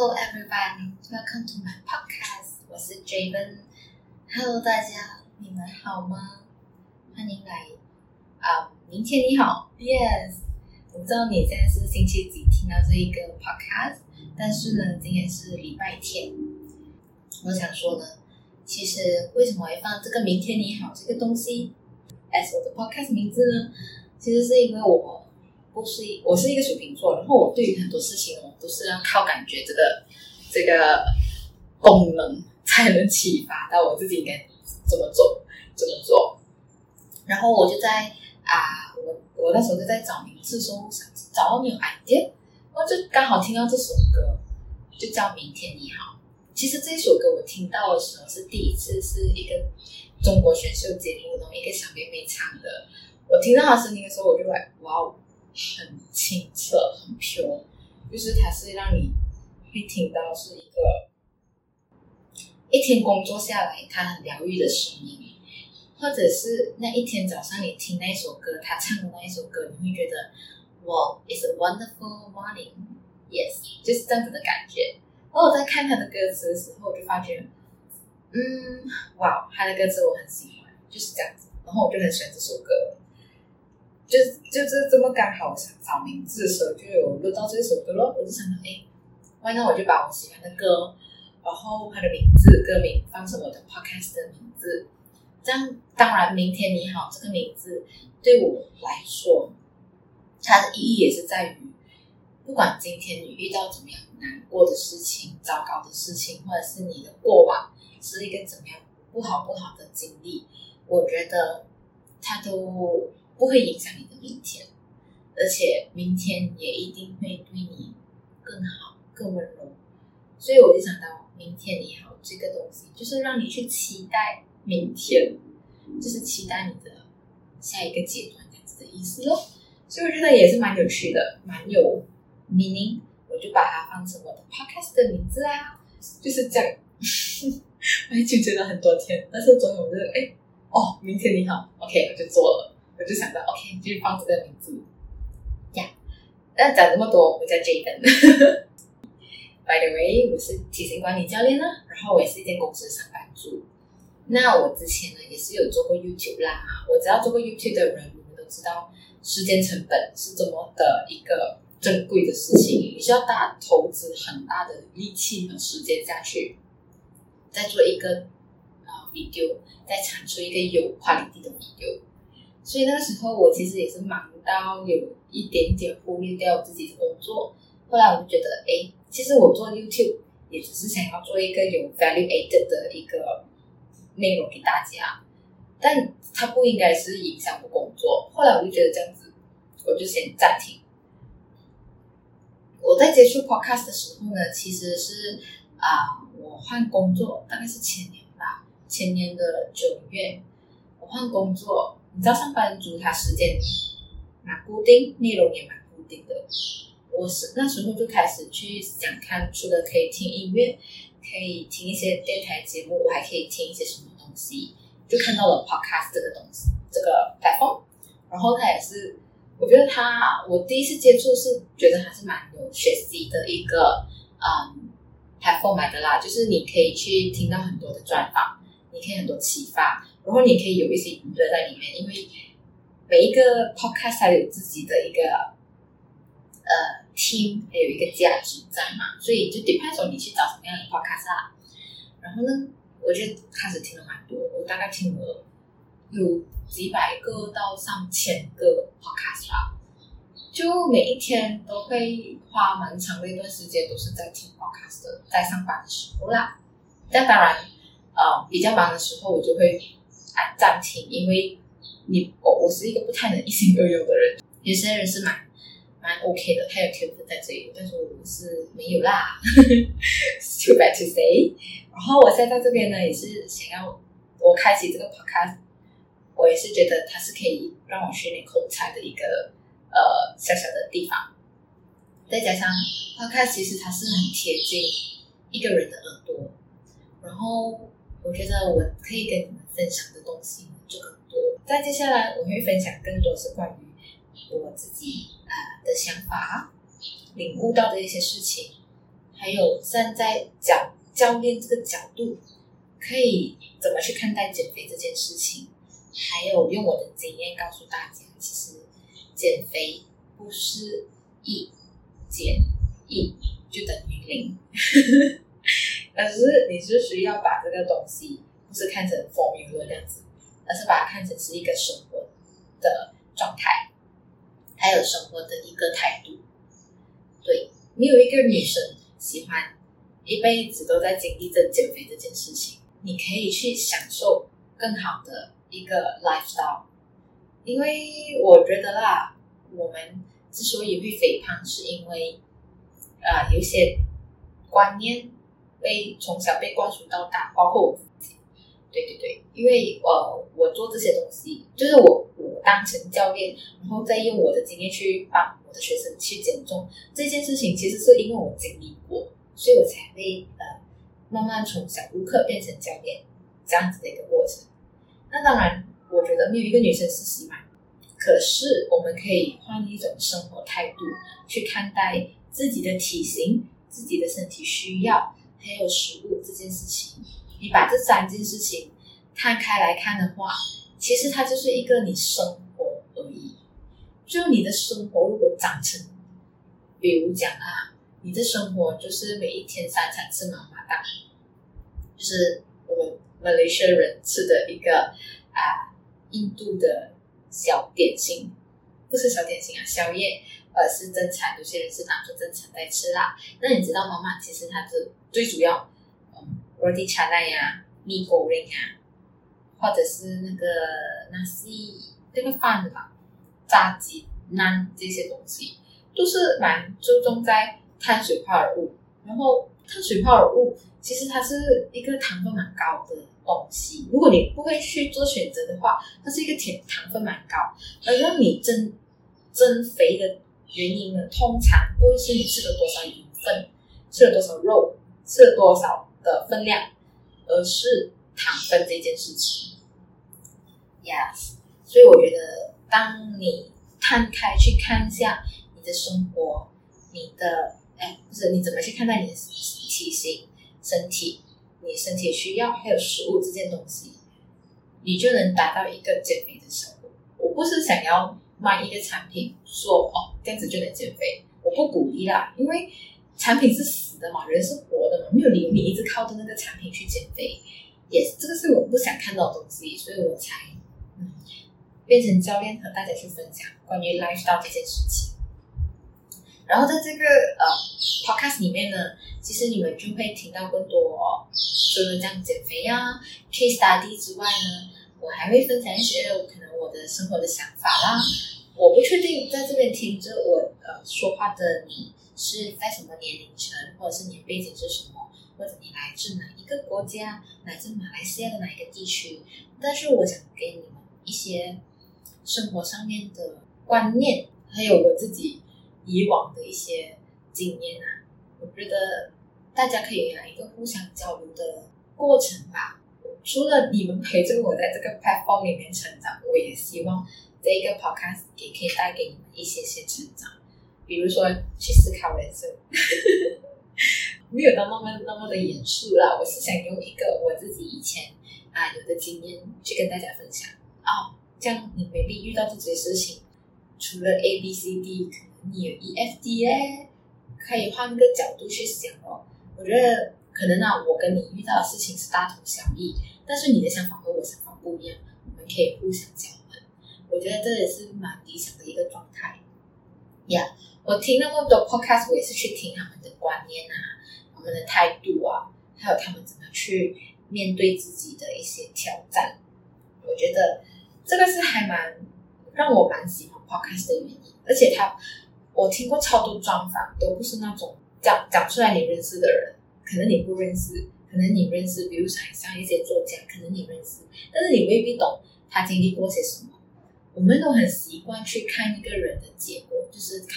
Hello everybody, welcome to my podcast. 我是 Javen。Hello 大家，你们好吗？欢迎来啊明天你好，Yes。我不知道你现在是星期几听到这一个 podcast，但是呢，今天是礼拜天。我想说呢，其实为什么会放这个“明天你好”这个东西，as 我的 podcast 名字呢？其实是因为我。不是，我是一个水瓶座，然后我对于很多事情，都是要靠感觉，这个这个功能才能启发到我自己应该怎么做，怎么做。然后我就在啊，我我那时候就在找名字说，想找到没有 idea，我就刚好听到这首歌，就叫《明天你好》。其实这首歌我听到的时候是第一次，是一个中国选秀节目，然后一个小妹妹唱的。我听到她声音的时候，我就来哇哦！很清澈，很 pure，就是它是让你会听到是一个一天工作下来，它很疗愈的声音，或者是那一天早上你听那首歌，他唱的那一首歌，你会觉得哇，it's a wonderful morning，yes，就是这样子的感觉。然后我在看他的歌词的时候，我就发觉，嗯，哇，他的歌词我很喜欢，就是这样子，然后我就很喜欢这首歌。就就是这么刚好，想找名字的时候就有录到这首歌咯。我就想到，哎，那那我就把我喜欢的歌，然后它的名字、歌名放成我的 podcast 的名字。这样，当然，明天你好这个名字对我来说，它的意义也是在于，不管今天你遇到怎么样难过的事情、糟糕的事情，或者是你的过往是一个怎么样不好不好的经历，我觉得它都。不会影响你的明天，而且明天也一定会对你更好、更温柔。所以我就想到，明天你好这个东西，就是让你去期待明天，就是期待你的下一个阶段这样子的意思咯。所以我觉得也是蛮有趣的，蛮有 meaning。我就把它放成我的 podcast 的名字啊，就是这样。我已经觉得很多天，但是昨天我就哎，哦，明天你好，OK，我就做了。我就想到，OK，就放这个名字呀。那、讲这么多，我叫 Jaden。By the way，我是体型管理教练呢，然后我也是一间公司上班族。那我之前呢，也是有做过 YouTube 啦。我知道做过 YouTube 的人，你们都知道，时间成本是这么的一个珍贵的事情，你需要大投资很大的力气和时间下去，再做一个啊 video，再产出一个有话题的 video。所以那个时候，我其实也是忙到有一点点忽略掉自己的工作。后来我就觉得，哎，其实我做 YouTube 也只是想要做一个有 value added 的一个内容给大家，但它不应该是影响我工作。后来我就觉得这样子，我就先暂停。我在接触 podcast 的时候呢，其实是啊、我换工作大概是前年吧，前年的九月，我换工作。你知道上班族他时间蛮固定，内容也蛮固定的。我是那时候就开始去想看，除了可以听音乐，可以听一些电台节目，我还可以听一些什么东西。就看到了 podcast 这个东西，这个 platform。然后它也是，我觉得它，我第一次接触是觉得还是蛮有学习的一个嗯 platform 来的啦。就是你可以去听到很多的专访，你可以很多启发。然后你可以有一些娱乐在里面，因为每一个 podcast 它有自己的一个呃 team，还有一个价值在嘛，所以就 depends on 你去找什么样的 podcast 啊。然后呢，我就开始听了蛮多，我大概听了有几百个到上千个 podcast 啦，就每一天都会花蛮长的一段时间，都是在听 podcast 的，在上班的时候啦。但当然，呃，比较忙的时候，我就会。暂停，因为你我我是一个不太能一心二用的人。有些人是蛮蛮 OK 的，他有天赋在这里，但是我是没有啦。Too bad to say。然后我现在在这边呢，也是想要我开启这个 podcast，我也是觉得它是可以让我训练口才的一个呃小小的地方。再加上 podcast 其实它是很贴近一个人的耳朵，然后。我觉得我可以跟你们分享的东西就更多。在接下来，我会分享更多是关于我自己啊、呃、的想法、领悟到的一些事情，还有站在教教练这个角度，可以怎么去看待减肥这件事情？还有用我的经验告诉大家，其实减肥不是一减一就等于零，而是你是需要把这个东西不是看成 formula 这样子，而是把它看成是一个生活的状态，还有生活的一个态度。对，没有一个女生喜欢一辈子都在经历着减肥这件事情，你可以去享受更好的。一个 lifestyle，因为我觉得啦，我们之所以会肥胖，是因为啊、呃，有些观念被从小被灌输到大，包括我。对对对，因为呃，我做这些东西，就是我我当成教练，然后再用我的经验去帮我的学生去减重，这件事情其实是因为我经历过，所以我才会呃慢慢从小顾客变成教练这样子的一个过程。那当然，我觉得没有一个女生是喜欢。可是，我们可以换一种生活态度去看待自己的体型、自己的身体需要，还有食物这件事情。你把这三件事情摊开来看的话，其实它就是一个你生活而已。就你的生活如果长成，比如讲啊，你的生活就是每一天三餐吃妈妈档，就是我们。马来西亚人吃的一个啊，印度的小点心，不是小点心啊，宵夜，而是正餐。有些人是当做正餐在吃啦。那你知道妈妈其实它是最主要，嗯，roti canai 呀，或者是那个 nasi 那个饭吧，炸鸡、饢这些东西，都是蛮注重在碳水化合物，然后。碳水化合物其实它是一个糖分蛮高的东西，如果你不会去做选择的话，它是一个甜糖分蛮高，而让你增增肥的原因呢，通常不会是你吃了多少盐分，吃了多少肉，吃了多少的分量，而是糖分这件事情。Yes，所以我觉得，当你摊开去看一下你的生活，你的。哎，不是，你怎么去看待你的体型、身体、你身体需要还有食物这件东西，你就能达到一个减肥的效果。我不是想要卖一个产品说哦，这样子就能减肥，我不鼓励啦，因为产品是死的嘛，人是活的嘛，没有理由你一直靠着那个产品去减肥，也这个是我不想看到的东西，所以我才嗯变成教练和大家去分享关于 lifestyle 这件事情。然后在这个呃 podcast 里面呢，其实你们就会听到更多哦，除了这样减肥呀、啊、case study 之外呢，我还会分享一些可能我的生活的想法啦。我不确定在这边听着我呃说话的你是在什么年龄层，或者是你的背景是什么，或者你来自哪一个国家，来自马来西亚的哪一个地区。但是我想给你们一些生活上面的观念，还有我自己。以往的一些经验啊，我觉得大家可以来一个互相交流的过程吧。除了你们陪着我在这个 platform 里面成长，我也希望这一个 podcast 也可以带给你们一些些成长。比如说去思考人生，没有那么那么的严肃啦。我是想用一个我自己以前啊有的经验去跟大家分享哦，这样你未必遇到这些事情，除了 A B C D 可能。你有 EFD 嘞，可以换个角度去想哦。我觉得可能啊，我跟你遇到的事情是大同小异，但是你的想法和我想法不一样，我们可以互相交换。我觉得这也是蛮理想的一个状态。呀、yeah，我听那么多 podcast，我也是去听他们的观念啊，他们的态度啊，还有他们怎么去面对自己的一些挑战。我觉得这个是还蛮让我蛮喜欢 podcast 的原因，而且他。我听过超多专访，都不是那种讲讲出来你认识的人，可能你不认识，可能你认识，比如像像一些作家，可能你认识，但是你未必懂他经历过些什么。我们都很习惯去看一个人的结，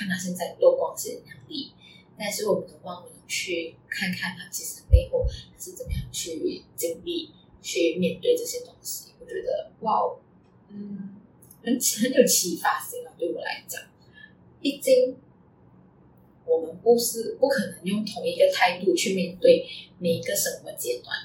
看他现在多光鲜亮丽，但是我们都忘了去看看他其实背后是怎么样去经历、去面对这些东西。我觉得哇，嗯，很很有启发性啊，对我来讲。毕竟，我们不是不可能用同一个态度去面对每一个生活阶段。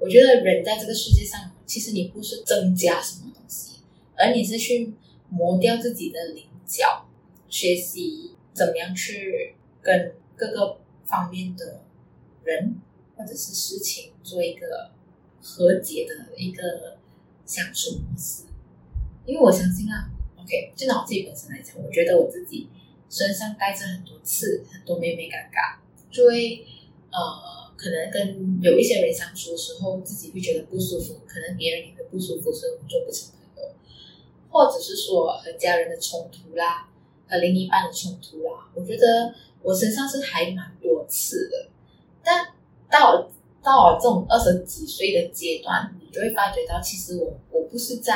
我觉得人在这个世界上，其实你不是增加什么东西，而你是去磨掉自己的棱角，学习怎么样去跟各个方面的人或者是事情做一个和解的一个相处模式。因为我相信啊，OK，就拿我自己本身来讲，我觉得我自己。身上带着很多刺，很多妹妹尴尬，就会呃，可能跟有一些人相处的时候，自己会觉得不舒服，可能别人也会不舒服，所以我们做不成朋友，或者是说和家人的冲突啦，和另一半的冲突啦，我觉得我身上是还蛮多刺的，但到到了这种二十几岁的阶段，你就会发觉到，其实我我不是在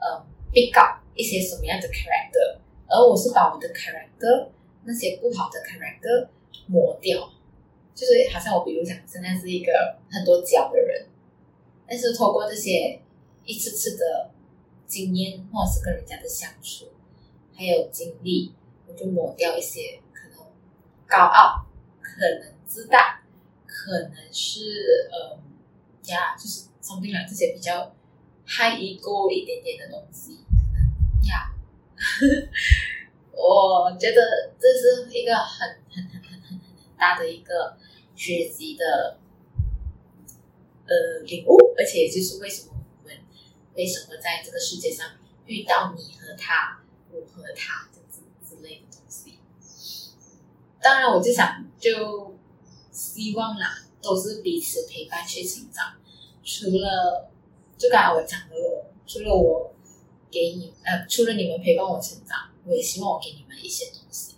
呃 pick up 一些什么样的 character。而我是把我的 character 那些不好的 character 磨掉，就是好像我比如讲，现在是一个很多角的人，但是透过这些一次次的经验，或者是跟人家的相处，还有经历，我就抹掉一些可能高傲、可能自大、可能是呃呀，就是相对来这些比较 high ego 一点点的东西，呀。我觉得这是一个很很很很很很大的一个学习的呃领悟，而且就是为什么我们为什么在这个世界上遇到你和他，我和他这之之类的东西。当然，我就想就希望啦，都是彼此陪伴去成长。除了就刚才我讲的，除了我。给你呃，除了你们陪伴我成长，我也希望我给你们一些东西。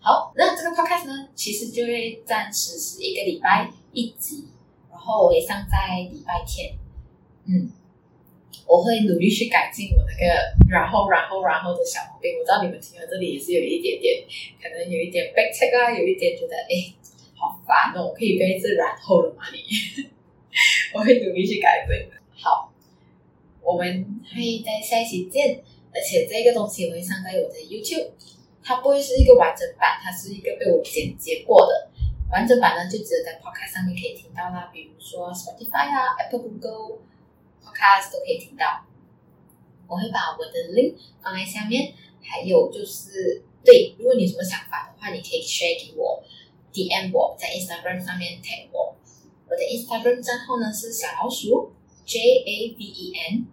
好，那这个 podcast 呢，其实就会暂时是一个礼拜一集，然后我会上在礼拜天。嗯，我会努力去改进我那个然后然后然后的小毛病。我知道你们听到这里也是有一点点，可能有一点 back 啊，有一点觉得哎，好烦哦，我可以背一直然后了吗？你，我会努力去改正的。好。我们会在下一期见，而且这个东西我会上在我的 YouTube，它不会是一个完整版，它是一个被我剪辑过的。完整版呢，就只有在 Podcast 上面可以听到啦，比如说 Spotify 啊、Apple、Google Podcast 都可以听到。我会把我的 link 放在下面，还有就是，对，如果你有什么想法的话，你可以 share 给我，DM 我在 Instagram 上面 tag 我。我的 Instagram 账号呢是小老鼠 J A V E N。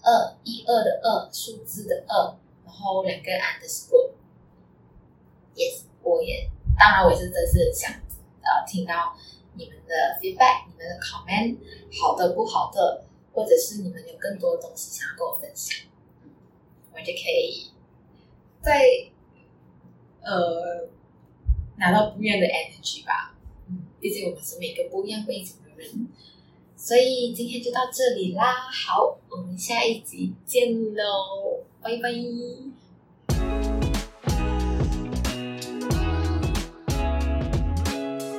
二一二的二数字的二，然后两个 underscore。Yes，我也当然我也是真是想呃听到你们的 feedback，你们的 comment，好的不好的，或者是你们有更多的东西想要跟我分享，我就可以在呃拿到不一样的 energy 吧。嗯，毕竟我们是每个不一样背景的人。所以今天就到这里啦，好，我们下一集见喽，拜拜。